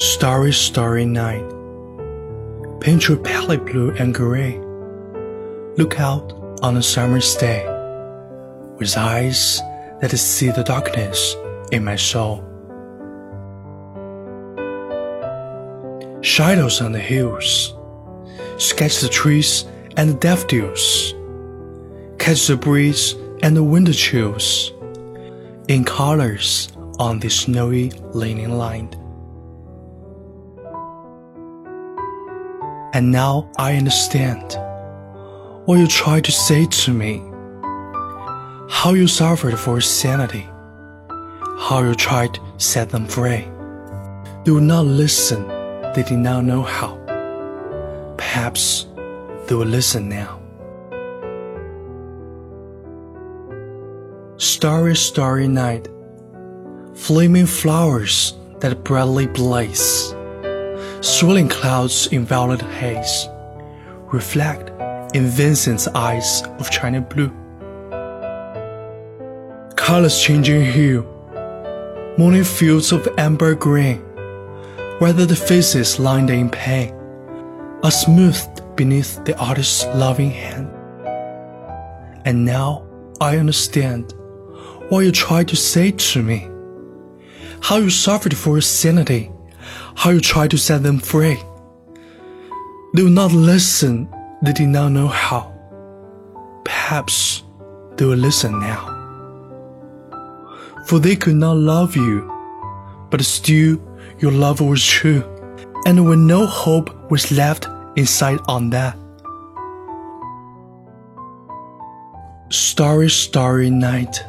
Starry, starry night. Paint your palette blue and gray. Look out on a summer's day with eyes that see the darkness in my soul. Shadows on the hills. Sketch the trees and the daffodils. Catch the breeze and the winter chills in colors on the snowy linen line. And now I understand what you tried to say to me. How you suffered for sanity. How you tried to set them free. They would not listen, they did not know how. Perhaps they will listen now. Starry, starry night, flaming flowers that brightly blaze, swirling clouds in violet haze, reflect in Vincent's eyes of china blue. Colors changing hue, morning fields of amber green, whether the faces lined in pain are smoothed beneath the artist's loving hand. And now I understand what you tried to say to me. How you suffered for your sanity. How you tried to set them free. They would not listen. They did not know how. Perhaps they will listen now. For they could not love you, but still your love was true, and when no hope was left inside on that. Starry, starry night.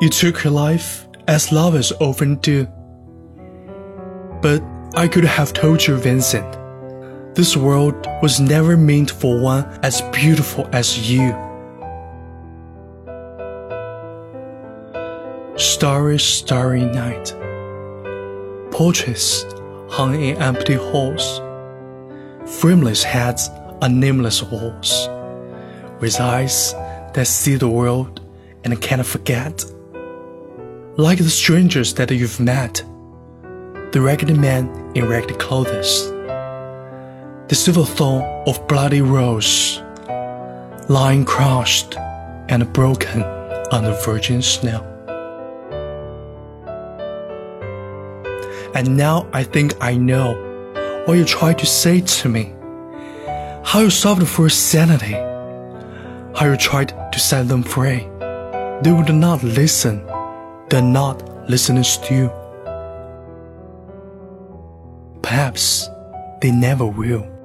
You took her life as lovers often do. But I could have told you, Vincent, this world was never meant for one as beautiful as you. Starry, starry night. Portraits hung in empty halls. Frameless heads on nameless walls. With eyes that see the world and cannot forget like the strangers that you've met, the ragged man in ragged clothes, the silver thorn of bloody rose, lying crushed and broken on the virgin snow. And now I think I know what you tried to say to me, how you suffered for sanity, how you tried to set them free. They would not listen they're not listening to you. Perhaps they never will.